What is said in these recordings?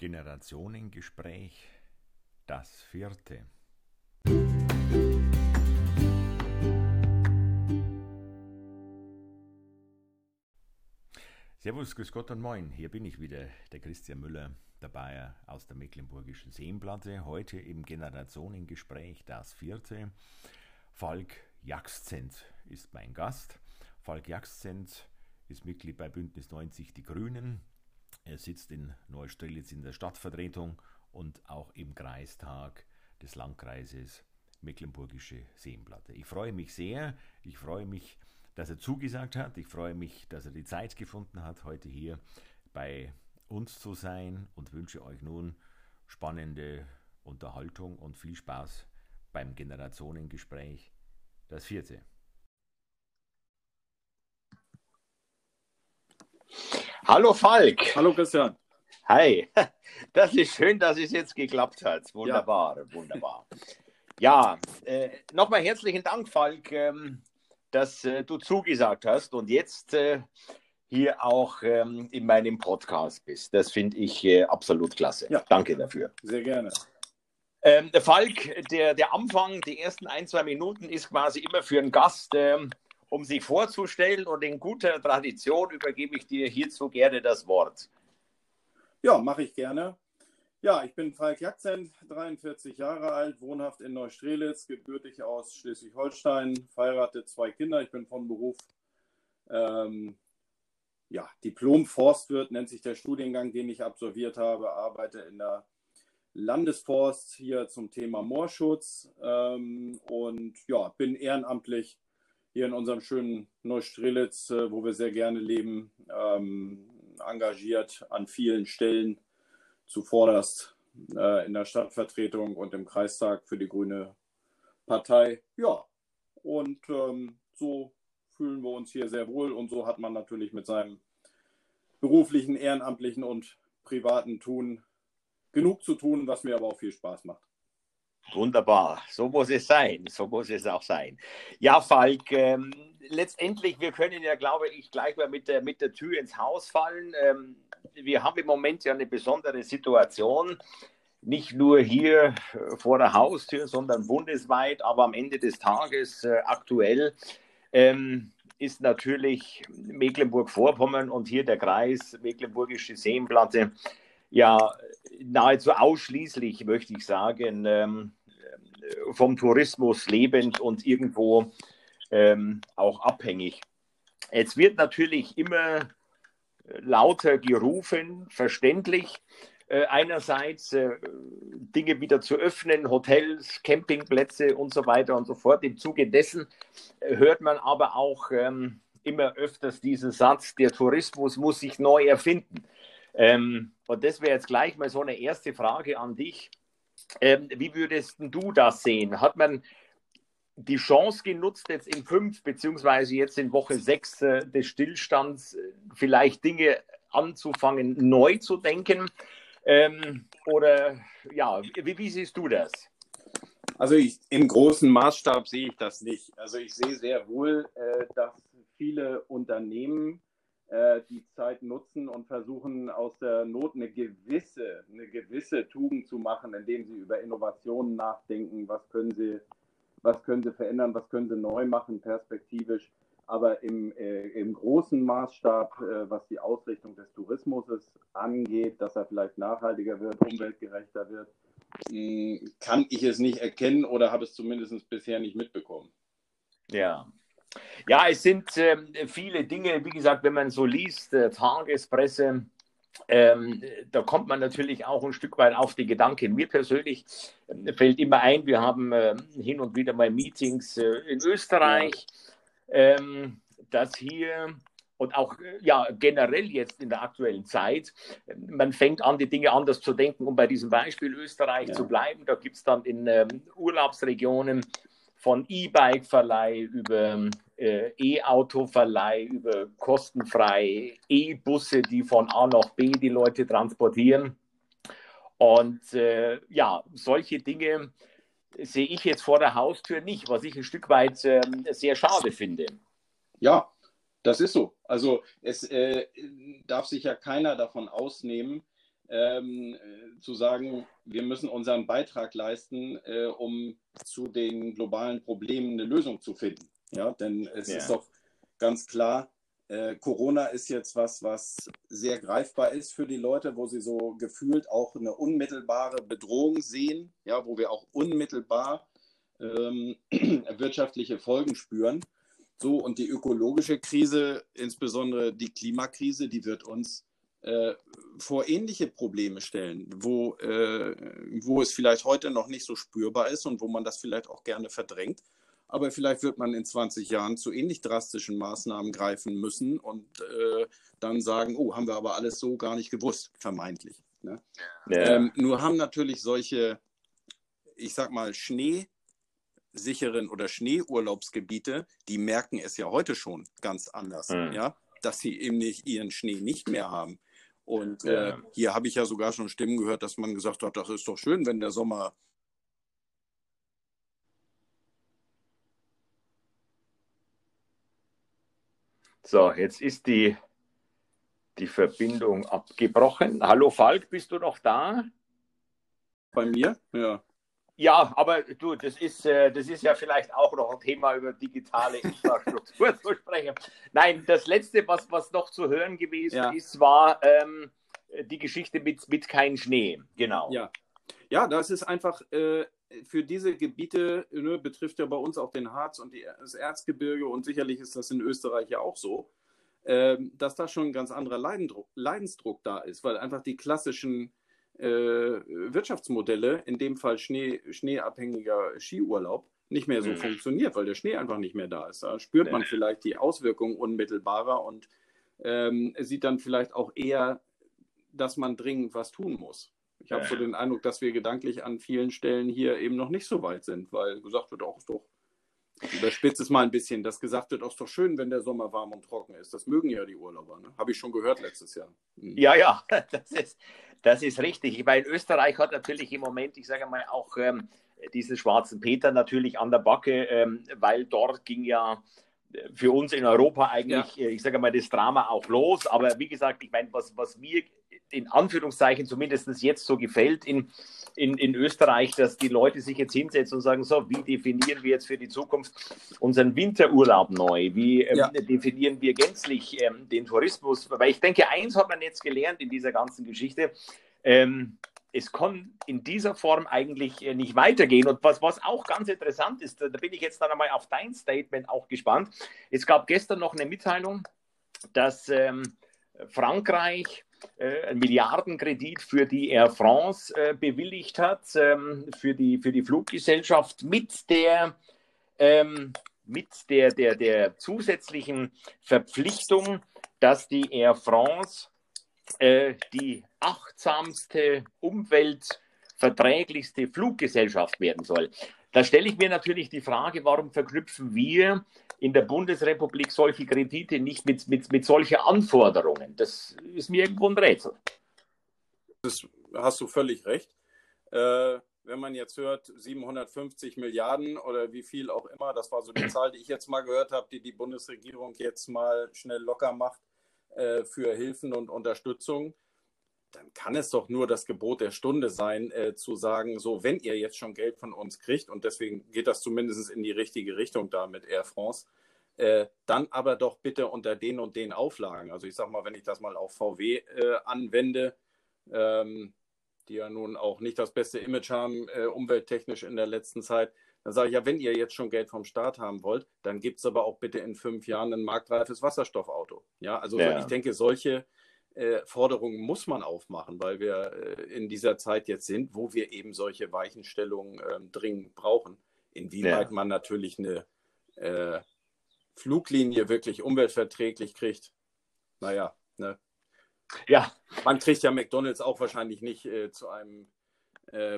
Generationengespräch, das vierte. Servus, Grüß Gott und Moin, hier bin ich wieder, der Christian Müller, der Bayer aus der Mecklenburgischen Seenplatte. Heute im Generationengespräch, das vierte. Falk Jakszent ist mein Gast. Falk Jakszent ist Mitglied bei Bündnis 90 Die Grünen, er sitzt in Neustrelitz in der Stadtvertretung und auch im Kreistag des Landkreises Mecklenburgische Seenplatte. Ich freue mich sehr, ich freue mich, dass er zugesagt hat, ich freue mich, dass er die Zeit gefunden hat, heute hier bei uns zu sein und wünsche euch nun spannende Unterhaltung und viel Spaß beim Generationengespräch. Das vierte. Hallo Falk. Hallo Christian. Hi. Das ist schön, dass es jetzt geklappt hat. Wunderbar, ja. wunderbar. Ja, äh, nochmal herzlichen Dank, Falk, ähm, dass äh, du zugesagt hast und jetzt äh, hier auch ähm, in meinem Podcast bist. Das finde ich äh, absolut klasse. Ja. Danke dafür. Sehr gerne. Ähm, der Falk, der, der Anfang, die ersten ein, zwei Minuten ist quasi immer für einen Gast ähm, um sich vorzustellen und in guter Tradition übergebe ich dir hierzu gerne das Wort. Ja, mache ich gerne. Ja, ich bin Falk Jackzent, 43 Jahre alt, wohnhaft in Neustrelitz, gebürtig aus Schleswig-Holstein, verheiratet, zwei Kinder. Ich bin von Beruf ähm, ja, Diplom-Forstwirt, nennt sich der Studiengang, den ich absolviert habe, arbeite in der Landesforst hier zum Thema Moorschutz ähm, und ja, bin ehrenamtlich hier in unserem schönen Neustrelitz, äh, wo wir sehr gerne leben, ähm, engagiert an vielen Stellen zuvorderst äh, in der Stadtvertretung und im Kreistag für die Grüne Partei. Ja, und ähm, so fühlen wir uns hier sehr wohl und so hat man natürlich mit seinem beruflichen, ehrenamtlichen und privaten Tun genug zu tun, was mir aber auch viel Spaß macht. Wunderbar, so muss es sein, so muss es auch sein. Ja, Falk, ähm, letztendlich, wir können ja, glaube ich, gleich mal mit der, mit der Tür ins Haus fallen. Ähm, wir haben im Moment ja eine besondere Situation, nicht nur hier äh, vor der Haustür, sondern bundesweit, aber am Ende des Tages äh, aktuell ähm, ist natürlich Mecklenburg-Vorpommern und hier der Kreis Mecklenburgische Seenplatte ja nahezu ausschließlich, möchte ich sagen, ähm, vom Tourismus lebend und irgendwo ähm, auch abhängig. Es wird natürlich immer lauter gerufen, verständlich. Äh, einerseits äh, Dinge wieder zu öffnen, Hotels, Campingplätze und so weiter und so fort. Im Zuge dessen äh, hört man aber auch ähm, immer öfters diesen Satz, der Tourismus muss sich neu erfinden. Ähm, und das wäre jetzt gleich mal so eine erste Frage an dich. Ähm, wie würdest du das sehen? Hat man die Chance genutzt, jetzt in fünf beziehungsweise jetzt in Woche sechs äh, des Stillstands äh, vielleicht Dinge anzufangen, neu zu denken? Ähm, oder ja, wie, wie, siehst du das? Also ich, im großen Maßstab sehe ich das nicht. Also ich sehe sehr wohl, äh, dass viele Unternehmen die Zeit nutzen und versuchen aus der Not eine gewisse, eine gewisse Tugend zu machen, indem sie über Innovationen nachdenken, was können sie, was können sie verändern, was können sie neu machen, perspektivisch. Aber im, äh, im großen Maßstab, äh, was die Ausrichtung des Tourismus angeht, dass er vielleicht nachhaltiger wird, umweltgerechter wird, mh, kann ich es nicht erkennen oder habe es zumindest bisher nicht mitbekommen. Ja, ja, es sind äh, viele Dinge, wie gesagt, wenn man so liest, äh, Tagespresse, ähm, da kommt man natürlich auch ein Stück weit auf die Gedanken. Mir persönlich äh, fällt immer ein, wir haben äh, hin und wieder mal Meetings äh, in Österreich, ähm, dass hier und auch äh, ja, generell jetzt in der aktuellen Zeit, man fängt an, die Dinge anders zu denken. Um bei diesem Beispiel Österreich ja. zu bleiben, da gibt es dann in ähm, Urlaubsregionen von E-Bike-Verleih über äh, E-Auto-Verleih, über kostenfrei E-Busse, die von A nach B die Leute transportieren. Und äh, ja, solche Dinge sehe ich jetzt vor der Haustür nicht, was ich ein Stück weit äh, sehr schade finde. Ja, das ist so. Also es äh, darf sich ja keiner davon ausnehmen, ähm, zu sagen, wir müssen unseren Beitrag leisten, äh, um zu den globalen Problemen eine Lösung zu finden. Ja, denn es ja. ist doch ganz klar, äh, Corona ist jetzt was, was sehr greifbar ist für die Leute, wo sie so gefühlt auch eine unmittelbare Bedrohung sehen, ja, wo wir auch unmittelbar ähm, wirtschaftliche Folgen spüren. So, und die ökologische Krise, insbesondere die Klimakrise, die wird uns äh, vor ähnliche Probleme stellen, wo, äh, wo es vielleicht heute noch nicht so spürbar ist und wo man das vielleicht auch gerne verdrängt. Aber vielleicht wird man in 20 Jahren zu ähnlich drastischen Maßnahmen greifen müssen und äh, dann sagen, oh, haben wir aber alles so gar nicht gewusst, vermeintlich. Ne? Ja. Ähm, nur haben natürlich solche, ich sag mal, schneesicheren oder Schneeurlaubsgebiete, die merken es ja heute schon ganz anders, mhm. ja, dass sie eben nicht ihren Schnee nicht mehr haben. Und äh, hier habe ich ja sogar schon Stimmen gehört, dass man gesagt hat, das ist doch schön, wenn der Sommer So, jetzt ist die, die Verbindung abgebrochen. Hallo Falk, bist du noch da? Bei mir? Ja. Ja, aber du, das ist, äh, das ist ja vielleicht auch noch ein Thema über digitale Infrastruktur zu sprechen. Nein, das Letzte, was, was noch zu hören gewesen ja. ist, war ähm, die Geschichte mit, mit kein Schnee. Genau. Ja, ja das ist einfach äh, für diese Gebiete, ne, betrifft ja bei uns auch den Harz und die, das Erzgebirge und sicherlich ist das in Österreich ja auch so, äh, dass da schon ein ganz anderer Leidendruck, Leidensdruck da ist, weil einfach die klassischen äh, Wirtschaftsmodelle, in dem Fall Schnee, schneeabhängiger Skiurlaub, nicht mehr so mhm. funktioniert, weil der Schnee einfach nicht mehr da ist. Da spürt man vielleicht die Auswirkungen unmittelbarer und ähm, sieht dann vielleicht auch eher, dass man dringend was tun muss. Ich habe so den Eindruck, dass wir gedanklich an vielen Stellen hier eben noch nicht so weit sind, weil gesagt wird, auch ist doch, ich überspitze es mal ein bisschen, dass gesagt wird, auch ist doch schön, wenn der Sommer warm und trocken ist. Das mögen ja die Urlauber, ne? habe ich schon gehört letztes Jahr. Mhm. Ja, ja, das ist, das ist richtig. Ich meine, Österreich hat natürlich im Moment, ich sage mal, auch ähm, diesen schwarzen Peter natürlich an der Backe, ähm, weil dort ging ja äh, für uns in Europa eigentlich, ja. Äh, ich sage mal, das Drama auch los. Aber wie gesagt, ich meine, was, was mir in Anführungszeichen zumindest jetzt so gefällt in, in, in Österreich, dass die Leute sich jetzt hinsetzen und sagen, so, wie definieren wir jetzt für die Zukunft unseren Winterurlaub neu? Wie ähm, ja. definieren wir gänzlich ähm, den Tourismus? Weil ich denke, eins hat man jetzt gelernt in dieser ganzen Geschichte. Ähm, es kann in dieser Form eigentlich äh, nicht weitergehen. Und was, was auch ganz interessant ist, da bin ich jetzt dann einmal auf dein Statement auch gespannt. Es gab gestern noch eine Mitteilung, dass ähm, Frankreich äh, einen Milliardenkredit für die Air France äh, bewilligt hat, ähm, für, die, für die Fluggesellschaft mit der, ähm, mit der, der, der zusätzlichen Verpflichtung, dass die Air France äh, die achtsamste, umweltverträglichste Fluggesellschaft werden soll. Da stelle ich mir natürlich die Frage, warum verknüpfen wir in der Bundesrepublik solche Kredite nicht mit, mit, mit solchen Anforderungen? Das ist mir irgendwo ein Rätsel. Das hast du völlig recht. Äh, wenn man jetzt hört, 750 Milliarden oder wie viel auch immer, das war so die Zahl, die ich jetzt mal gehört habe, die die Bundesregierung jetzt mal schnell locker macht äh, für Hilfen und Unterstützung dann kann es doch nur das Gebot der Stunde sein, äh, zu sagen, so, wenn ihr jetzt schon Geld von uns kriegt, und deswegen geht das zumindest in die richtige Richtung da mit Air France, äh, dann aber doch bitte unter den und den Auflagen. Also ich sage mal, wenn ich das mal auf VW äh, anwende, ähm, die ja nun auch nicht das beste Image haben, äh, umwelttechnisch in der letzten Zeit, dann sage ich ja, wenn ihr jetzt schon Geld vom Staat haben wollt, dann gibt es aber auch bitte in fünf Jahren ein marktreifes Wasserstoffauto. Ja, also ja. ich denke, solche äh, Forderungen muss man aufmachen, weil wir äh, in dieser Zeit jetzt sind, wo wir eben solche Weichenstellungen äh, dringend brauchen. Inwieweit ja. man natürlich eine äh, Fluglinie wirklich umweltverträglich kriegt, naja, ne? Ja. Man kriegt ja McDonalds auch wahrscheinlich nicht zu einem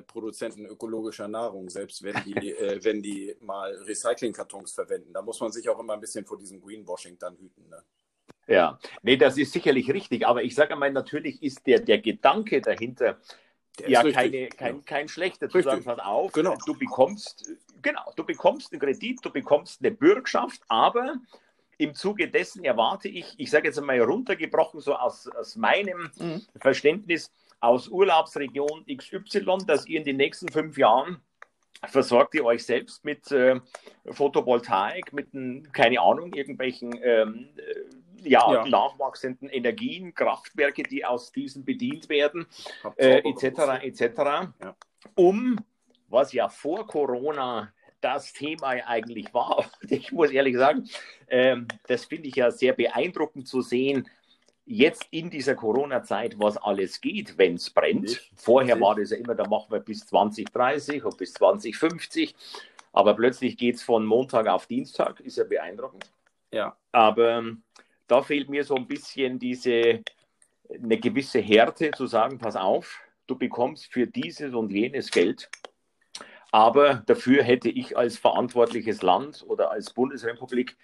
Produzenten ökologischer Nahrung, selbst wenn die, äh, wenn die mal Recyclingkartons verwenden. Da muss man sich auch immer ein bisschen vor diesem Greenwashing dann hüten. Ne? Ja, nee, das ist sicherlich richtig, aber ich sage einmal, natürlich ist der, der Gedanke dahinter ja keine, kein, ja. kein schlechter. Du sagst halt auf, genau. du bekommst, genau, du bekommst einen Kredit, du bekommst eine Bürgschaft, aber im Zuge dessen erwarte ich, ich sage jetzt einmal runtergebrochen, so aus, aus meinem mhm. Verständnis, aus Urlaubsregion XY, dass ihr in den nächsten fünf Jahren versorgt ihr euch selbst mit äh, Photovoltaik, mit, ein, keine Ahnung, irgendwelchen ähm, äh, ja, nachwachsenden Energien, Kraftwerke, die aus diesen bedient werden, äh, etc., etc., ja. um, was ja vor Corona das Thema eigentlich war. Ich muss ehrlich sagen, ähm, das finde ich ja sehr beeindruckend zu sehen, jetzt in dieser Corona-Zeit, was alles geht, wenn es brennt. Ich, Vorher ich. war das ja immer, da machen wir bis 2030 und bis 2050. Aber plötzlich geht es von Montag auf Dienstag, ist ja beeindruckend. Ja. Aber da fehlt mir so ein bisschen diese, eine gewisse Härte zu sagen, pass auf, du bekommst für dieses und jenes Geld. Aber dafür hätte ich als verantwortliches Land oder als Bundesrepublik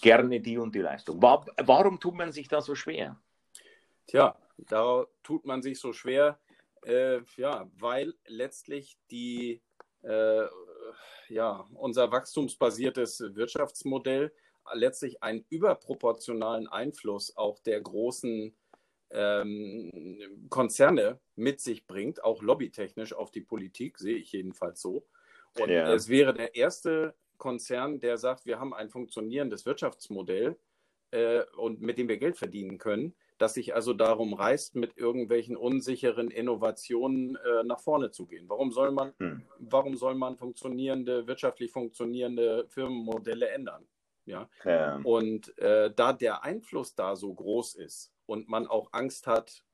gerne die und die Leistung. Warum tut man sich da so schwer? Tja, da tut man sich so schwer, äh, ja, weil letztlich die, äh, ja, unser wachstumsbasiertes Wirtschaftsmodell letztlich einen überproportionalen Einfluss auch der großen ähm, Konzerne mit sich bringt, auch lobbytechnisch auf die Politik, sehe ich jedenfalls so. Und ja. es wäre der erste Konzern, der sagt, wir haben ein funktionierendes Wirtschaftsmodell äh, und mit dem wir Geld verdienen können, das sich also darum reißt, mit irgendwelchen unsicheren Innovationen äh, nach vorne zu gehen. Warum soll man, hm. warum soll man funktionierende, wirtschaftlich funktionierende Firmenmodelle ändern? Ja. ja. Und äh, da der Einfluss da so groß ist und man auch Angst hat,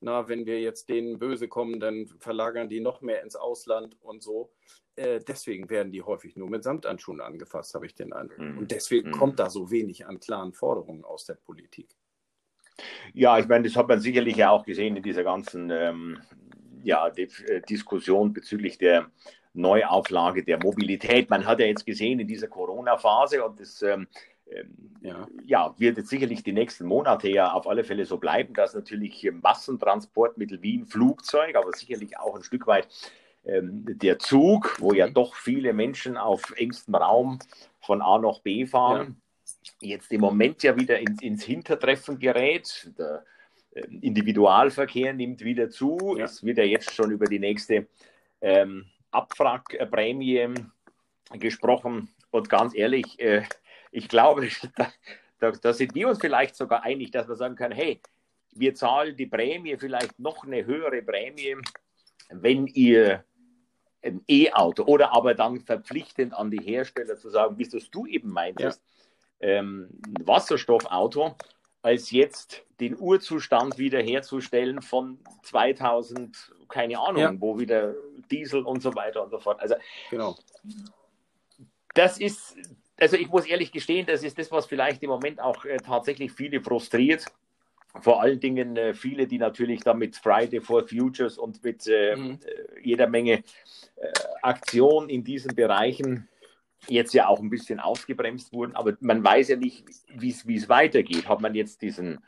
na, wenn wir jetzt denen böse kommen, dann verlagern die noch mehr ins Ausland und so. Äh, deswegen werden die häufig nur mit Samtanschuhen angefasst, habe ich den Eindruck. Mhm. Und deswegen mhm. kommt da so wenig an klaren Forderungen aus der Politik. Ja, ich meine, das hat man sicherlich ja auch gesehen in dieser ganzen ähm, ja, äh, Diskussion bezüglich der Neuauflage der Mobilität. Man hat ja jetzt gesehen in dieser Corona-Phase und das ähm, ähm, ja. ja. wird jetzt sicherlich die nächsten Monate ja auf alle Fälle so bleiben, dass natürlich Massentransportmittel wie ein Flugzeug, aber sicherlich auch ein Stück weit ähm, der Zug, wo ja mhm. doch viele Menschen auf engstem Raum von A nach B fahren, ja. jetzt im Moment ja wieder ins, ins Hintertreffen gerät. Der äh, Individualverkehr nimmt wieder zu. Ja. Es wird ja jetzt schon über die nächste ähm, Abwrackprämie gesprochen. Und ganz ehrlich, äh, ich glaube, da, da, sind wir uns vielleicht sogar einig, dass wir sagen können, hey, wir zahlen die Prämie, vielleicht noch eine höhere Prämie, wenn ihr ein E-Auto oder aber dann verpflichtend an die Hersteller zu sagen, wie es du eben meintest, ja. ähm, ein Wasserstoffauto, als jetzt den Urzustand wiederherzustellen von 2000, keine Ahnung, ja. wo wieder Diesel und so weiter und so fort. Also, genau. das ist, also ich muss ehrlich gestehen, das ist das, was vielleicht im Moment auch äh, tatsächlich viele frustriert. Vor allen Dingen äh, viele, die natürlich da mit Friday for Futures und mit äh, mhm. Äh, jeder Menge äh, Aktion in diesen Bereichen jetzt ja auch ein bisschen ausgebremst wurden. Aber man weiß ja nicht, wie es weitergeht. Hat man jetzt diesen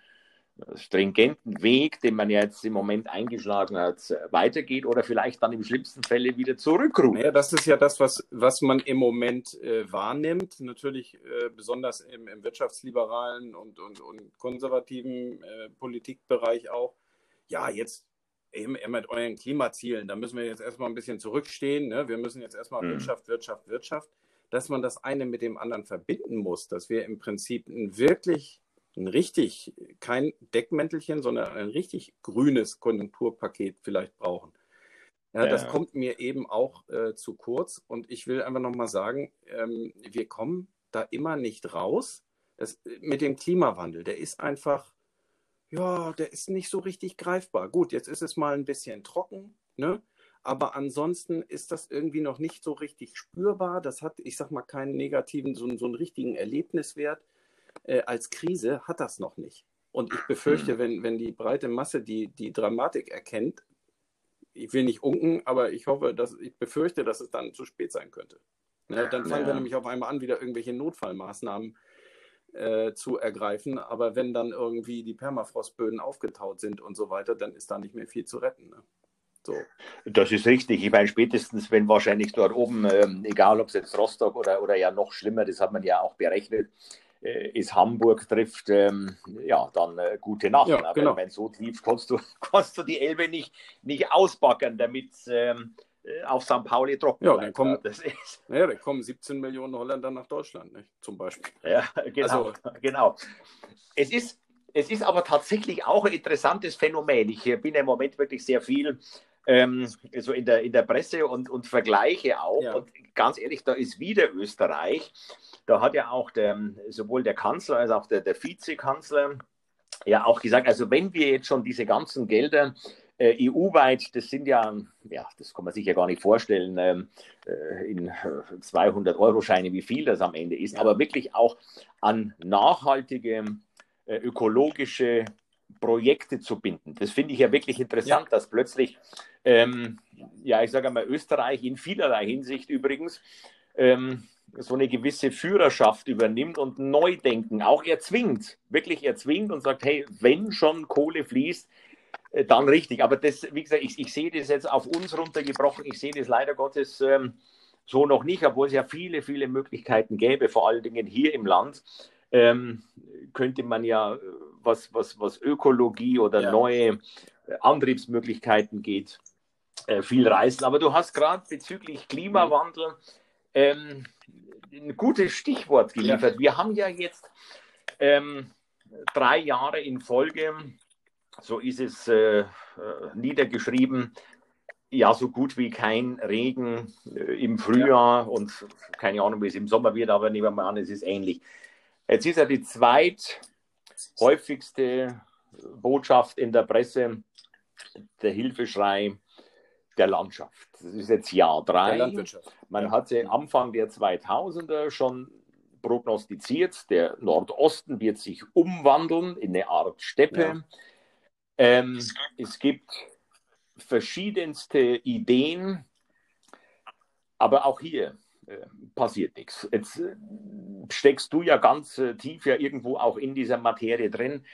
stringenten Weg, den man ja jetzt im Moment eingeschlagen hat, weitergeht oder vielleicht dann im schlimmsten Falle wieder zurückruft. Ja, das ist ja das, was, was man im Moment äh, wahrnimmt. Natürlich äh, besonders im, im, wirtschaftsliberalen und, und, und konservativen äh, Politikbereich auch. Ja, jetzt eben mit euren Klimazielen, da müssen wir jetzt erstmal ein bisschen zurückstehen. Ne? Wir müssen jetzt erstmal mhm. Wirtschaft, Wirtschaft, Wirtschaft. Dass man das eine mit dem anderen verbinden muss, dass wir im Prinzip ein wirklich ein richtig, kein Deckmäntelchen, sondern ein richtig grünes Konjunkturpaket vielleicht brauchen. Ja, ja. das kommt mir eben auch äh, zu kurz. Und ich will einfach nochmal sagen, ähm, wir kommen da immer nicht raus. Das, mit dem Klimawandel, der ist einfach, ja, der ist nicht so richtig greifbar. Gut, jetzt ist es mal ein bisschen trocken, ne? Aber ansonsten ist das irgendwie noch nicht so richtig spürbar. Das hat, ich sag mal, keinen negativen, so, so einen richtigen Erlebniswert äh, als Krise hat das noch nicht. Und ich befürchte, hm. wenn, wenn die breite Masse die, die Dramatik erkennt, ich will nicht unken, aber ich hoffe, dass ich befürchte, dass es dann zu spät sein könnte. Ne, dann fangen ja. wir nämlich auf einmal an, wieder irgendwelche Notfallmaßnahmen äh, zu ergreifen. Aber wenn dann irgendwie die Permafrostböden aufgetaut sind und so weiter, dann ist da nicht mehr viel zu retten. Ne? So. Das ist richtig. Ich meine, spätestens, wenn wahrscheinlich dort oben, ähm, egal ob es jetzt Rostock oder, oder ja noch schlimmer, das hat man ja auch berechnet, äh, es Hamburg trifft, ähm, ja, dann äh, gute Nacht. Ja, genau. Wenn so tief kannst du, kannst du die Elbe nicht, nicht ausbackern, damit ähm, äh, auf St. Pauli trocken ja, dann kommen, das ist, ja, dann kommen 17 Millionen Holländer nach Deutschland, nicht? zum Beispiel. Ja, genau. Also, genau. Es ist, es ist aber tatsächlich auch ein interessantes Phänomen. Ich bin im Moment wirklich sehr viel ähm, so in der, in der Presse und, und vergleiche auch. Ja. Und ganz ehrlich, da ist wieder Österreich. Da hat ja auch der, sowohl der Kanzler als auch der, der Vizekanzler ja auch gesagt, also wenn wir jetzt schon diese ganzen Gelder äh, EU-weit, das sind ja, ja, das kann man sich ja gar nicht vorstellen, ähm, äh, in 200-Euro-Scheine, wie viel das am Ende ist, ja. aber wirklich auch an nachhaltige, äh, ökologische Projekte zu binden. Das finde ich ja wirklich interessant, ja. dass plötzlich, ähm, ja, ich sage einmal, Österreich in vielerlei Hinsicht übrigens ähm, so eine gewisse Führerschaft übernimmt und Neudenken auch erzwingt, wirklich erzwingt und sagt, hey, wenn schon Kohle fließt, äh, dann richtig. Aber das, wie gesagt, ich, ich sehe das jetzt auf uns runtergebrochen. Ich sehe das leider Gottes ähm, so noch nicht, obwohl es ja viele, viele Möglichkeiten gäbe, vor allen Dingen hier im Land. Ähm, könnte man ja, äh, was, was, was Ökologie oder ja. neue äh, Antriebsmöglichkeiten geht, äh, viel reißen. Aber du hast gerade bezüglich Klimawandel ähm, ein gutes Stichwort geliefert. Ja. Wir haben ja jetzt ähm, drei Jahre in Folge so ist es äh, äh, niedergeschrieben, ja, so gut wie kein Regen äh, im Frühjahr ja. und keine Ahnung, wie es im Sommer wird, aber nehmen wir mal an, es ist ähnlich. Jetzt ist ja die zweithäufigste Botschaft in der Presse der Hilfeschrei der Landschaft. Das ist jetzt Jahr drei. Man ja. hatte Anfang der 2000er schon prognostiziert, der Nordosten wird sich umwandeln in eine Art Steppe. Ja. Ähm, es gibt verschiedenste Ideen, aber auch hier passiert nichts. Jetzt äh, steckst du ja ganz äh, tief ja irgendwo auch in dieser Materie drin.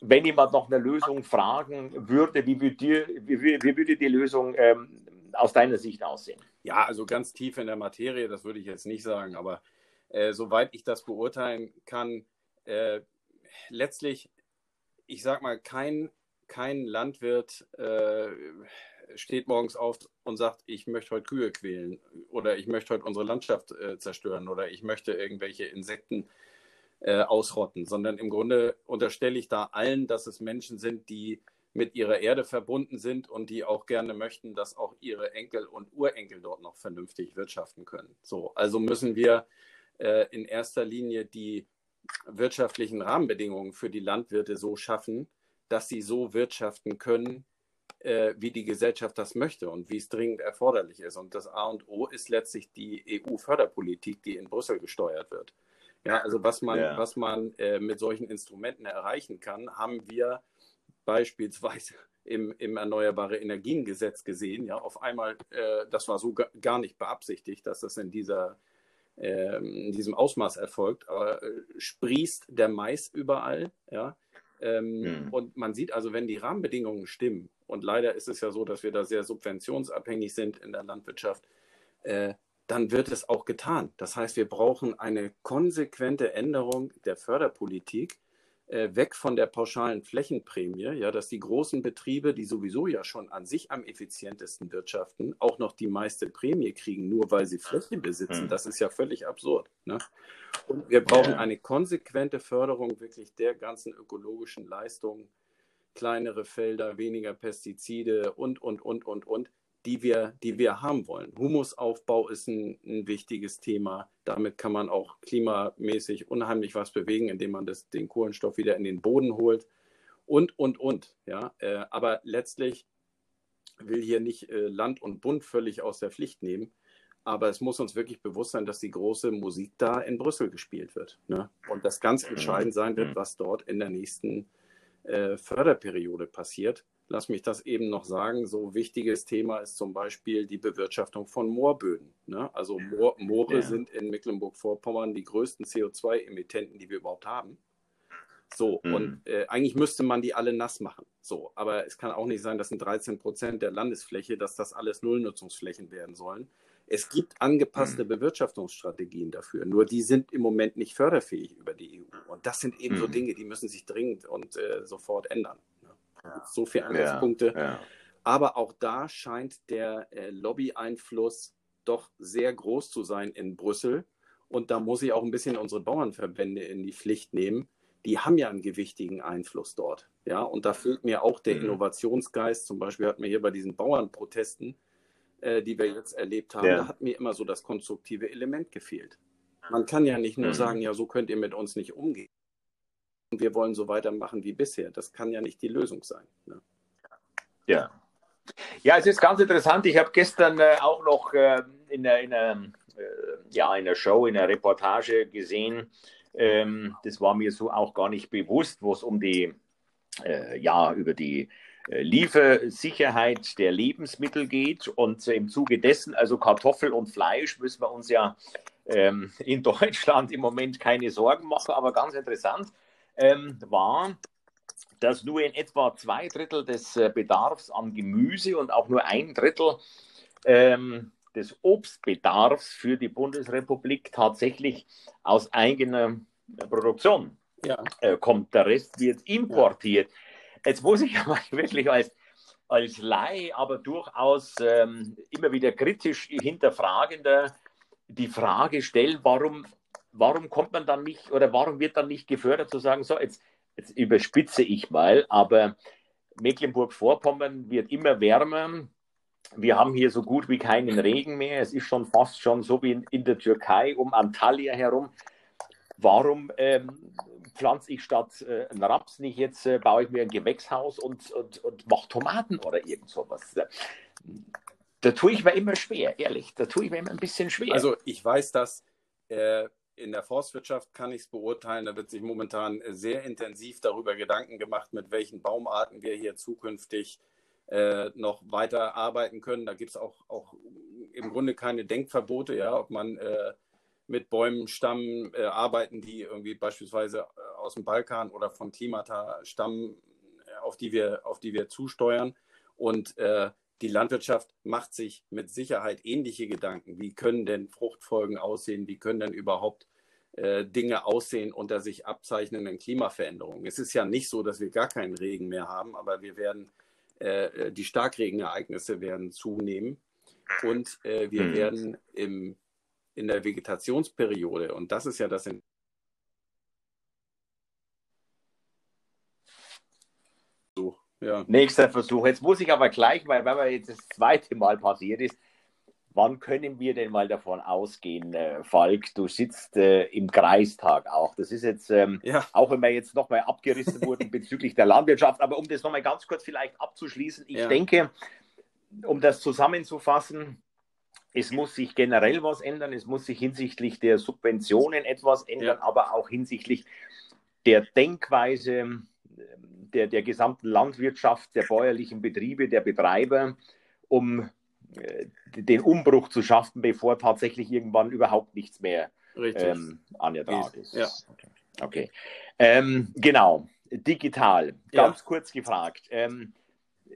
Wenn jemand noch eine Lösung fragen würde, wie würde, dir, wie, wie würde die Lösung ähm, aus deiner Sicht aussehen? Ja, also ganz tief in der Materie, das würde ich jetzt nicht sagen, aber äh, soweit ich das beurteilen kann, äh, letztlich ich sag mal, kein, kein Landwirt äh, steht morgens auf und sagt, ich möchte heute Kühe quälen oder ich möchte heute unsere Landschaft äh, zerstören oder ich möchte irgendwelche Insekten äh, ausrotten, sondern im Grunde unterstelle ich da allen, dass es Menschen sind, die mit ihrer Erde verbunden sind und die auch gerne möchten, dass auch ihre Enkel und Urenkel dort noch vernünftig wirtschaften können. So, also müssen wir äh, in erster Linie die wirtschaftlichen Rahmenbedingungen für die Landwirte so schaffen, dass sie so wirtschaften können, äh, wie die Gesellschaft das möchte und wie es dringend erforderlich ist. Und das A und O ist letztlich die EU-Förderpolitik, die in Brüssel gesteuert wird. Ja, also was man, ja. was man äh, mit solchen Instrumenten erreichen kann, haben wir beispielsweise im, im Erneuerbare Energiengesetz gesehen. Ja, auf einmal, äh, das war so gar nicht beabsichtigt, dass das in dieser ähm, in diesem Ausmaß erfolgt, aber äh, sprießt der Mais überall, ja. Ähm, mhm. Und man sieht also, wenn die Rahmenbedingungen stimmen, und leider ist es ja so, dass wir da sehr subventionsabhängig sind in der Landwirtschaft, äh, dann wird es auch getan. Das heißt, wir brauchen eine konsequente Änderung der Förderpolitik, weg von der pauschalen Flächenprämie, ja, dass die großen Betriebe, die sowieso ja schon an sich am effizientesten wirtschaften, auch noch die meiste Prämie kriegen, nur weil sie Fläche besitzen. Mhm. Das ist ja völlig absurd. Ne? Und wir brauchen eine konsequente Förderung wirklich der ganzen ökologischen Leistungen, kleinere Felder, weniger Pestizide und, und, und, und, und die wir, die wir haben wollen. Humusaufbau ist ein, ein, wichtiges Thema. Damit kann man auch klimamäßig unheimlich was bewegen, indem man das, den Kohlenstoff wieder in den Boden holt. Und, und, und. Ja? Äh, aber letztlich will hier nicht äh, Land und Bund völlig aus der Pflicht nehmen. Aber es muss uns wirklich bewusst sein, dass die große Musik da in Brüssel gespielt wird. Ne? Und das ganz entscheidend sein wird, mhm. was dort in der nächsten äh, Förderperiode passiert lass mich das eben noch sagen, so wichtiges Thema ist zum Beispiel die Bewirtschaftung von Moorböden. Ne? Also Moor, Moore ja. sind in Mecklenburg-Vorpommern die größten CO2-Emittenten, die wir überhaupt haben. So, mhm. und äh, eigentlich müsste man die alle nass machen. So, aber es kann auch nicht sein, dass in 13 Prozent der Landesfläche, dass das alles Nullnutzungsflächen werden sollen. Es gibt angepasste mhm. Bewirtschaftungsstrategien dafür, nur die sind im Moment nicht förderfähig über die EU. Und das sind eben mhm. so Dinge, die müssen sich dringend und äh, sofort ändern. So viele Ansatzpunkte. Ja, ja. Aber auch da scheint der äh, Lobby-Einfluss doch sehr groß zu sein in Brüssel. Und da muss ich auch ein bisschen unsere Bauernverbände in die Pflicht nehmen. Die haben ja einen gewichtigen Einfluss dort. Ja, und da fehlt mir auch der mhm. Innovationsgeist. Zum Beispiel hatten wir hier bei diesen Bauernprotesten, äh, die wir jetzt erlebt haben, ja. da hat mir immer so das konstruktive Element gefehlt. Man kann ja nicht nur mhm. sagen, ja, so könnt ihr mit uns nicht umgehen. Wir wollen so weitermachen wie bisher. Das kann ja nicht die Lösung sein. Ne? Ja. Ja, es ist ganz interessant. Ich habe gestern äh, auch noch äh, in, einer, in, einer, äh, ja, in Show, in einer Reportage gesehen, ähm, das war mir so auch gar nicht bewusst, wo es um die, äh, ja, über die äh, Liefersicherheit der Lebensmittel geht. Und im Zuge dessen, also Kartoffel und Fleisch, müssen wir uns ja ähm, in Deutschland im Moment keine Sorgen machen. Aber ganz interessant ähm, war, dass nur in etwa zwei Drittel des äh, Bedarfs an Gemüse und auch nur ein Drittel ähm, des Obstbedarfs für die Bundesrepublik tatsächlich aus eigener äh, Produktion ja. äh, kommt. Der Rest wird importiert. Ja. Jetzt muss ich aber wirklich als, als Laie, aber durchaus ähm, immer wieder kritisch hinterfragender die Frage stellen, warum, warum kommt man dann nicht oder warum wird dann nicht gefördert zu sagen, so jetzt jetzt überspitze ich mal, aber Mecklenburg-Vorpommern wird immer wärmer. Wir haben hier so gut wie keinen Regen mehr. Es ist schon fast schon so wie in, in der Türkei um Antalya herum. Warum ähm, pflanze ich statt äh, einen Raps nicht jetzt, äh, baue ich mir ein Gewächshaus und, und, und mache Tomaten oder irgend sowas? Da tue ich mir immer schwer, ehrlich. Da tue ich mir immer ein bisschen schwer. Also ich weiß, dass äh, in der Forstwirtschaft kann ich es beurteilen. Da wird sich momentan sehr intensiv darüber Gedanken gemacht, mit welchen Baumarten wir hier zukünftig äh, noch weiter arbeiten können. Da gibt es auch, auch im Grunde keine Denkverbote, ja, ob man äh, mit Bäumen stammen, äh, arbeiten, die irgendwie beispielsweise äh, aus dem Balkan oder von Klimata stammen, äh, auf die wir, auf die wir zusteuern. Und äh, die Landwirtschaft macht sich mit Sicherheit ähnliche Gedanken. Wie können denn Fruchtfolgen aussehen? Wie können denn überhaupt äh, Dinge aussehen unter sich abzeichnenden Klimaveränderungen? Es ist ja nicht so, dass wir gar keinen Regen mehr haben, aber wir werden, äh, äh die Starkregenereignisse werden zunehmen und äh, wir mhm. werden im, in der Vegetationsperiode, und das ist ja das Ja. Nächster Versuch. Jetzt muss ich aber gleich, weil, weil jetzt das zweite Mal passiert ist, wann können wir denn mal davon ausgehen, äh, Falk, du sitzt äh, im Kreistag auch. Das ist jetzt, ähm, ja. auch wenn wir jetzt nochmal abgerissen wurden bezüglich der Landwirtschaft, aber um das nochmal ganz kurz vielleicht abzuschließen, ich ja. denke, um das zusammenzufassen, es muss sich generell was ändern, es muss sich hinsichtlich der Subventionen etwas ändern, ja. aber auch hinsichtlich der Denkweise der, der gesamten Landwirtschaft, der bäuerlichen Betriebe, der Betreiber, um äh, den Umbruch zu schaffen, bevor tatsächlich irgendwann überhaupt nichts mehr ähm, an der Draht ist. Ja. Okay. Ähm, genau, digital. Ganz ja. kurz gefragt. Ähm,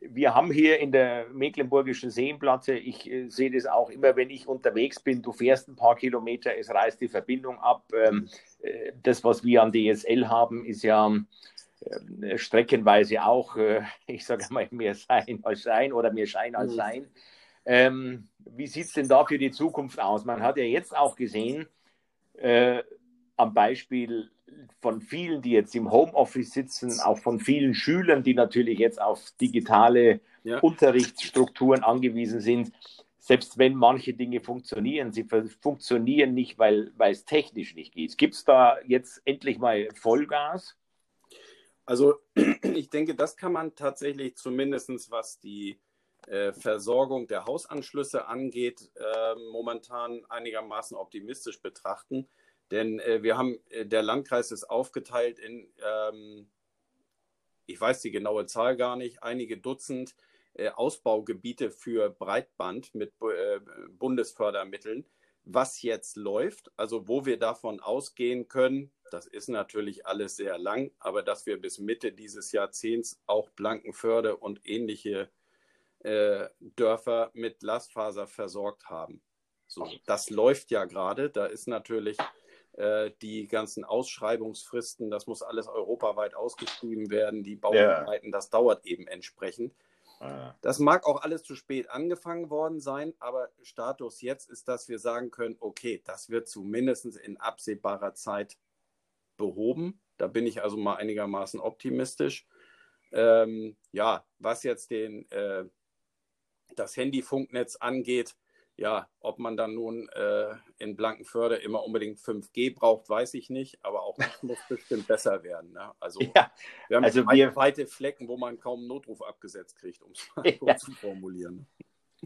wir haben hier in der Mecklenburgischen Seenplatte, ich äh, sehe das auch immer, wenn ich unterwegs bin, du fährst ein paar Kilometer, es reißt die Verbindung ab. Ähm, äh, das, was wir an DSL haben, ist ja streckenweise auch, äh, ich sage mal, mehr sein als sein oder mehr Schein als mhm. sein. Ähm, wie sieht es denn da für die Zukunft aus? Man hat ja jetzt auch gesehen, äh, am Beispiel von vielen, die jetzt im Homeoffice sitzen, auch von vielen Schülern, die natürlich jetzt auf digitale ja. Unterrichtsstrukturen angewiesen sind, selbst wenn manche Dinge funktionieren, sie funktionieren nicht, weil, weil es technisch nicht geht. Gibt es da jetzt endlich mal Vollgas? Also ich denke, das kann man tatsächlich zumindest, was die äh, Versorgung der Hausanschlüsse angeht, äh, momentan einigermaßen optimistisch betrachten. Denn äh, wir haben, äh, der Landkreis ist aufgeteilt in, ähm, ich weiß die genaue Zahl gar nicht, einige Dutzend äh, Ausbaugebiete für Breitband mit äh, Bundesfördermitteln. Was jetzt läuft, also wo wir davon ausgehen können, das ist natürlich alles sehr lang, aber dass wir bis Mitte dieses Jahrzehnts auch Blankenförde und ähnliche äh, Dörfer mit Glasfaser versorgt haben. So, das läuft ja gerade. Da ist natürlich äh, die ganzen Ausschreibungsfristen, das muss alles europaweit ausgeschrieben werden, die Bauarbeiten, ja. das dauert eben entsprechend. Ah. Das mag auch alles zu spät angefangen worden sein, aber Status jetzt ist, dass wir sagen können, okay, das wird zumindest in absehbarer Zeit behoben. Da bin ich also mal einigermaßen optimistisch. Ähm, ja, was jetzt den, äh, das Handyfunknetz angeht, ja, ob man dann nun äh, in Blankenförde immer unbedingt 5G braucht, weiß ich nicht, aber auch das muss bestimmt besser werden. Ne? Also, ja, wir haben also wir, weite Flecken, wo man kaum einen Notruf abgesetzt kriegt, um es mal ja. so zu formulieren.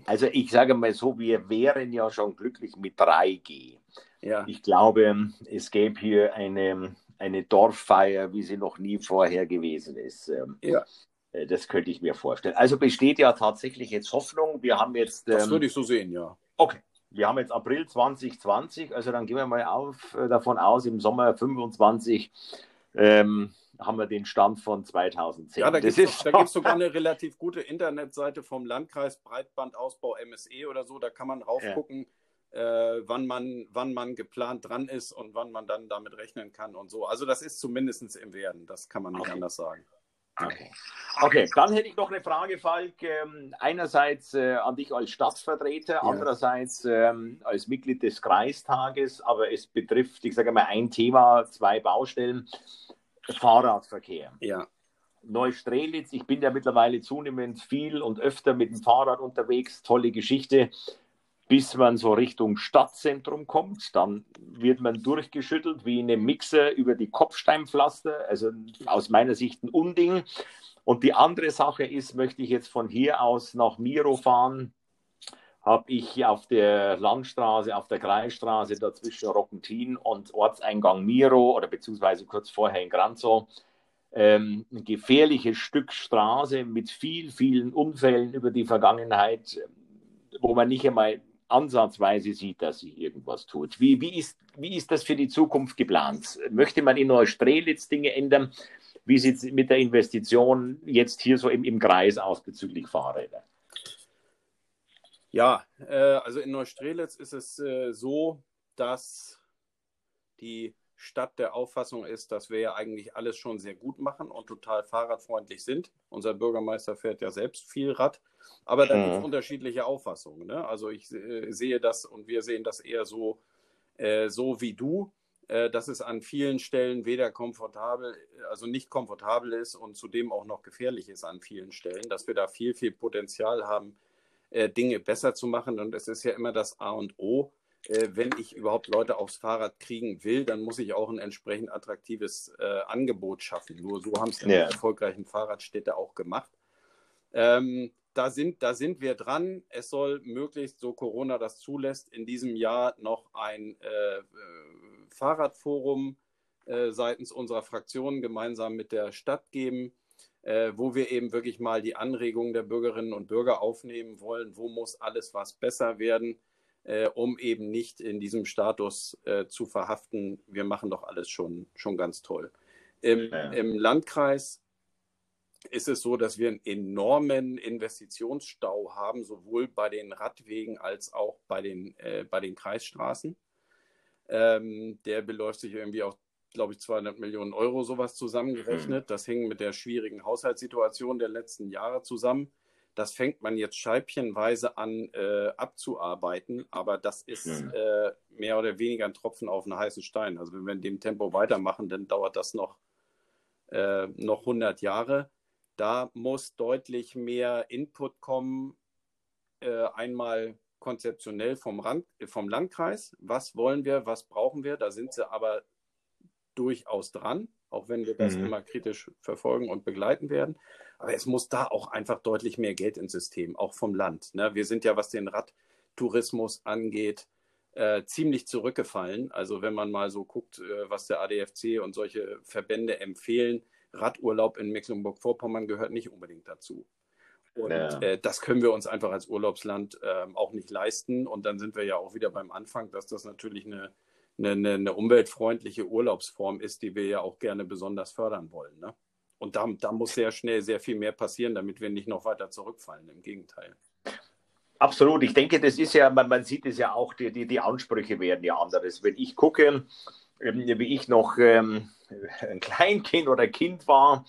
Also ich sage mal so, wir wären ja schon glücklich mit 3G. Ja. Ich glaube, es gäbe hier eine, eine Dorffeier, wie sie noch nie vorher gewesen ist. Ähm, ja. Äh, das könnte ich mir vorstellen. Also besteht ja tatsächlich jetzt Hoffnung. Wir haben jetzt. Das ähm, würde ich so sehen, ja. Okay. Wir haben jetzt April 2020, also dann gehen wir mal auf, äh, davon aus, im Sommer 25 ähm, haben wir den Stand von 2010. Ja, da gibt es sogar eine relativ gute Internetseite vom Landkreis Breitbandausbau MSE oder so. Da kann man raufgucken, ja. Äh, wann, man, wann man geplant dran ist und wann man dann damit rechnen kann und so. Also das ist zumindest im Werden, das kann man nicht okay. anders sagen. Okay. okay, dann hätte ich noch eine Frage, Falk. Ähm, einerseits äh, an dich als Stadtvertreter, ja. andererseits ähm, als Mitglied des Kreistages, aber es betrifft, ich sage mal, ein Thema, zwei Baustellen. Fahrradverkehr. Ja. Neustrelitz, ich bin ja mittlerweile zunehmend viel und öfter mit dem Fahrrad unterwegs, tolle Geschichte bis man so Richtung Stadtzentrum kommt. Dann wird man durchgeschüttelt wie eine Mixer über die Kopfsteinpflaster. Also aus meiner Sicht ein Unding. Und die andere Sache ist, möchte ich jetzt von hier aus nach Miro fahren, habe ich auf der Landstraße, auf der Kreisstraße dazwischen Rockentin und Ortseingang Miro oder beziehungsweise kurz vorher in Granzow ähm, ein gefährliches Stück Straße mit viel, vielen Unfällen über die Vergangenheit, wo man nicht einmal ansatzweise sieht, dass sich irgendwas tut. Wie, wie, ist, wie ist das für die Zukunft geplant? Möchte man in Neustrelitz Dinge ändern? Wie sieht es mit der Investition jetzt hier so im, im Kreis aus bezüglich Fahrräder? Ja, äh, also in Neustrelitz ist es äh, so, dass die Stadt der Auffassung ist, dass wir ja eigentlich alles schon sehr gut machen und total fahrradfreundlich sind. Unser Bürgermeister fährt ja selbst viel Rad, aber da mhm. gibt es unterschiedliche Auffassungen. Ne? Also ich äh, sehe das und wir sehen das eher so, äh, so wie du, äh, dass es an vielen Stellen weder komfortabel, also nicht komfortabel ist und zudem auch noch gefährlich ist an vielen Stellen, dass wir da viel, viel Potenzial haben, äh, Dinge besser zu machen. Und es ist ja immer das A und O äh, wenn ich überhaupt Leute aufs Fahrrad kriegen will, dann muss ich auch ein entsprechend attraktives äh, Angebot schaffen. Nur so haben es ja. die erfolgreichen Fahrradstädte auch gemacht. Ähm, da, sind, da sind wir dran. Es soll möglichst, so Corona das zulässt, in diesem Jahr noch ein äh, Fahrradforum äh, seitens unserer Fraktion gemeinsam mit der Stadt geben, äh, wo wir eben wirklich mal die Anregungen der Bürgerinnen und Bürger aufnehmen wollen. Wo muss alles was besser werden? äh, um eben nicht in diesem Status äh, zu verhaften, wir machen doch alles schon, schon ganz toll. Im, ja. Im Landkreis ist es so, dass wir einen enormen Investitionsstau haben, sowohl bei den Radwegen als auch bei den, äh, bei den Kreisstraßen. Ähm, der beläuft sich irgendwie auf, glaube ich, 200 Millionen Euro sowas zusammengerechnet. Mhm. Das hängt mit der schwierigen Haushaltssituation der letzten Jahre zusammen. Das fängt man jetzt scheibchenweise an äh, abzuarbeiten, aber das ist mhm. äh, mehr oder weniger ein Tropfen auf einen heißen Stein. Also wenn wir in dem Tempo weitermachen, dann dauert das noch, äh, noch 100 Jahre. Da muss deutlich mehr Input kommen, äh, einmal konzeptionell vom, Rand, vom Landkreis. Was wollen wir, was brauchen wir? Da sind sie aber durchaus dran, auch wenn wir das mhm. immer kritisch verfolgen und begleiten werden. Aber es muss da auch einfach deutlich mehr Geld ins System, auch vom Land. Ne? Wir sind ja, was den Radtourismus angeht, äh, ziemlich zurückgefallen. Also wenn man mal so guckt, äh, was der ADFC und solche Verbände empfehlen, Radurlaub in Mecklenburg-Vorpommern gehört nicht unbedingt dazu. Und ja. äh, das können wir uns einfach als Urlaubsland ähm, auch nicht leisten. Und dann sind wir ja auch wieder beim Anfang, dass das natürlich eine, eine, eine umweltfreundliche Urlaubsform ist, die wir ja auch gerne besonders fördern wollen. Ne? Und da, da muss sehr schnell sehr viel mehr passieren, damit wir nicht noch weiter zurückfallen. Im Gegenteil. Absolut. Ich denke, das ist ja, man, man sieht es ja auch, die, die, die Ansprüche werden ja anderes. Wenn ich gucke, wie ich noch ähm, ein Kleinkind oder Kind war,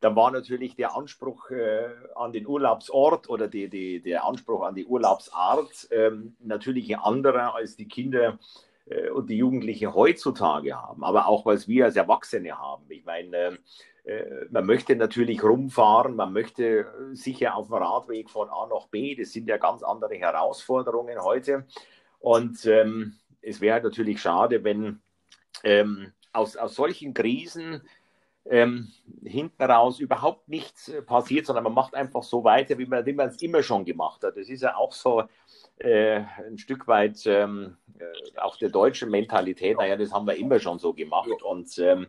dann war natürlich der Anspruch äh, an den Urlaubsort oder die, die, der Anspruch an die Urlaubsart ähm, natürlich ein anderer als die Kinder äh, und die Jugendliche heutzutage haben, aber auch was wir als Erwachsene haben. Ich meine, äh, man möchte natürlich rumfahren, man möchte sicher auf dem Radweg von A nach B. Das sind ja ganz andere Herausforderungen heute. Und ähm, es wäre natürlich schade, wenn ähm, aus, aus solchen Krisen ähm, hinten raus überhaupt nichts äh, passiert, sondern man macht einfach so weiter, wie man es immer schon gemacht hat. Das ist ja auch so äh, ein Stück weit ähm, äh, auch der deutschen Mentalität. Naja, das haben wir immer schon so gemacht. Und ähm,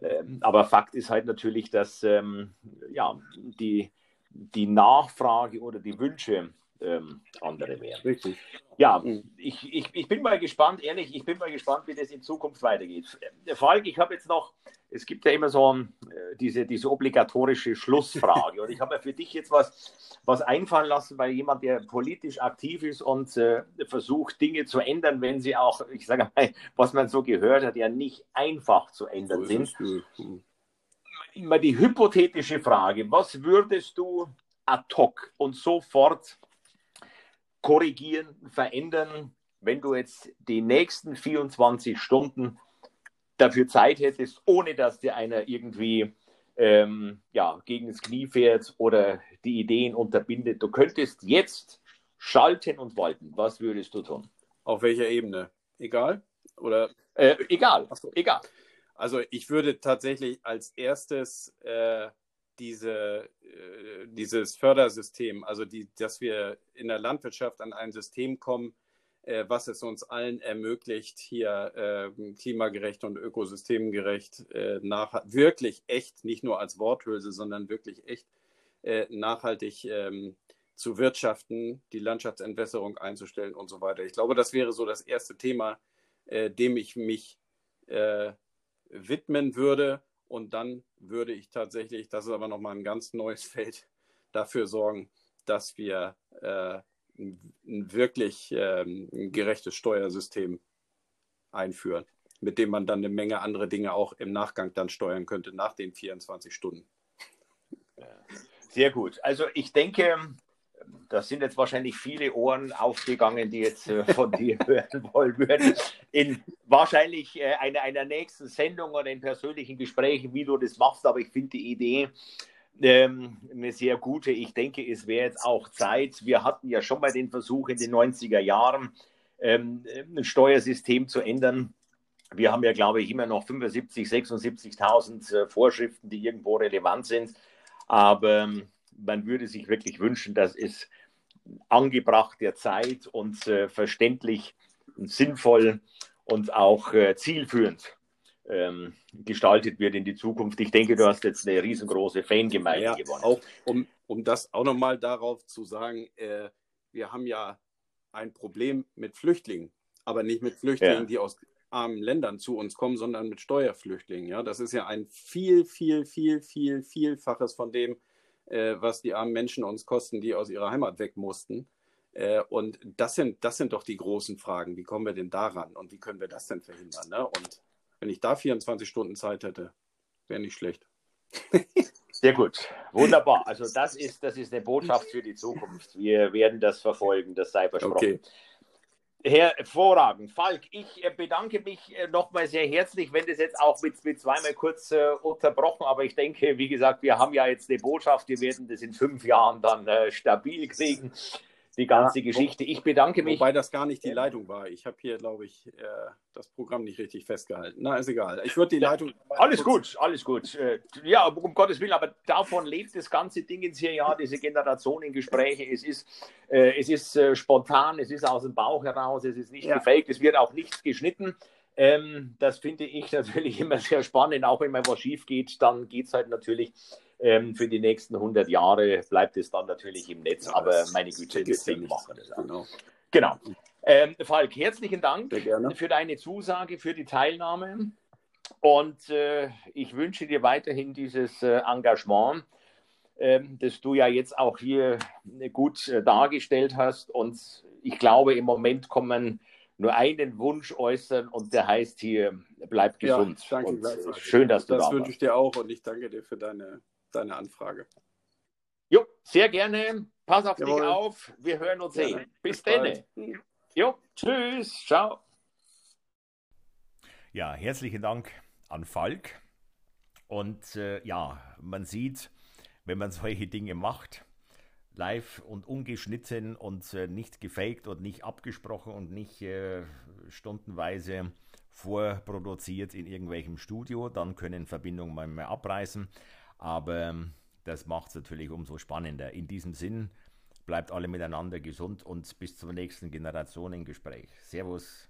ähm, aber Fakt ist halt natürlich, dass ähm, ja, die, die Nachfrage oder die Wünsche ähm, andere wären. Richtig. Ja, mhm. ich, ich, ich bin mal gespannt, ehrlich, ich bin mal gespannt, wie das in Zukunft weitergeht. Der Falk, ich habe jetzt noch, es gibt ja immer so äh, diese, diese obligatorische Schlussfrage und ich habe ja für dich jetzt was, was einfallen lassen, weil jemand, der politisch aktiv ist und äh, versucht, Dinge zu ändern, wenn sie auch, ich sage mal, was man so gehört hat, ja nicht einfach zu ändern sind. Mhm. Immer die hypothetische Frage, was würdest du ad hoc und sofort korrigieren, verändern, wenn du jetzt die nächsten 24 Stunden dafür Zeit hättest, ohne dass dir einer irgendwie ähm, ja, gegen das Knie fährt oder die Ideen unterbindet. Du könntest jetzt schalten und walten. Was würdest du tun? Auf welcher Ebene? Egal? Oder? Äh, egal. So. Egal. Also ich würde tatsächlich als erstes äh, diese, äh, dieses Fördersystem, also die, dass wir in der Landwirtschaft an ein System kommen, äh, was es uns allen ermöglicht, hier äh, klimagerecht und ökosystemgerecht äh, nach, wirklich echt, nicht nur als Worthülse, sondern wirklich echt nachhaltig ähm, zu wirtschaften, die Landschaftsentwässerung einzustellen und so weiter. Ich glaube, das wäre so das erste Thema, dem ich mich widmen würde und dann würde ich tatsächlich, das ist aber nochmal ein ganz neues Feld, dafür sorgen, dass wir äh, ein, wirklich ähm, ein gerechtes Steuersystem einführen, mit dem man dann eine Menge andere Dinge auch im Nachgang dann steuern könnte, nach den 24 Stunden. Sehr gut. Also ich denke, da sind jetzt wahrscheinlich viele Ohren aufgegangen, die jetzt äh, von dir hören wollen würden. In wahrscheinlich äh, einer, einer nächsten Sendung oder in persönlichen Gesprächen, wie du das machst. Aber ich finde die Idee ähm, eine sehr gute. Ich denke, es wäre jetzt auch Zeit. Wir hatten ja schon mal den Versuch in den 90er Jahren, ähm, ein Steuersystem zu ändern. Wir haben ja, glaube ich, immer noch 75.000, 76.000 äh, Vorschriften, die irgendwo relevant sind. Aber ähm, man würde sich wirklich wünschen, dass es angebracht der Zeit und äh, verständlich und sinnvoll und auch äh, zielführend ähm, gestaltet wird in die Zukunft. Ich denke, du hast jetzt eine riesengroße Fangemeinde ja, gewonnen. Auch, um, um das auch nochmal darauf zu sagen, äh, wir haben ja ein Problem mit Flüchtlingen, aber nicht mit Flüchtlingen, ja. die aus armen Ländern zu uns kommen, sondern mit Steuerflüchtlingen. Ja, das ist ja ein viel, viel, viel, viel, vielfaches von dem, äh, was die armen Menschen uns kosten, die aus ihrer Heimat weg mussten. Äh, und das sind, das sind doch die großen Fragen. Wie kommen wir denn daran und wie können wir das denn verhindern? Ne? Und wenn ich da 24 Stunden Zeit hätte, wäre nicht schlecht. Sehr gut, wunderbar. Also das ist, das ist eine Botschaft für die Zukunft. Wir werden das verfolgen, das sei versprochen. Okay. Hervorragend. Falk, ich äh, bedanke mich äh, nochmal sehr herzlich, wenn das jetzt auch mit, mit zweimal kurz äh, unterbrochen, aber ich denke, wie gesagt, wir haben ja jetzt eine Botschaft, wir werden das in fünf Jahren dann äh, stabil kriegen die ganze ja, Geschichte. Ich bedanke mich. Wobei das gar nicht die Leitung war. Ich habe hier, glaube ich, äh, das Programm nicht richtig festgehalten. Na, ist egal. Ich würde die Leitung. Alles gut, alles gut. Äh, ja, um Gottes Willen, aber davon lebt das ganze Ding ins hier ja, diese Generationengespräche. Es ist, äh, es ist spontan, es ist aus dem Bauch heraus, es ist nicht ja. gefaked, es wird auch nichts geschnitten. Ähm, das finde ich natürlich immer sehr spannend. Auch wenn mal was schief geht, dann geht es halt natürlich ähm, für die nächsten 100 Jahre bleibt es dann natürlich im Netz, ja, aber meine Güte, deswegen machen wir das auch. Genau. genau. Ähm, Falk, herzlichen Dank für deine Zusage, für die Teilnahme und äh, ich wünsche dir weiterhin dieses äh, Engagement. ähm, das du ja jetzt auch hier gut äh, dargestellt hast. Und ich glaube, im Moment kommen nur einen Wunsch äußern und der heißt hier, bleib gesund. Ja, danke und schön, dass du das da Das wünsche ich dir auch und ich danke dir für deine, deine Anfrage. Jo, sehr gerne. Pass auf Jawohl. dich auf. Wir hören uns ja, sehen. Bis, Bis dann. Jo, tschüss. Ciao. Ja, herzlichen Dank an Falk. Und äh, ja, man sieht, wenn man solche Dinge macht, live und ungeschnitten und äh, nicht gefaked und nicht abgesprochen und nicht äh, stundenweise vorproduziert in irgendwelchem Studio, dann können Verbindungen manchmal abreißen. Aber ähm, das macht es natürlich umso spannender. In diesem Sinn, bleibt alle miteinander gesund und bis zur nächsten Generationengespräch. Servus.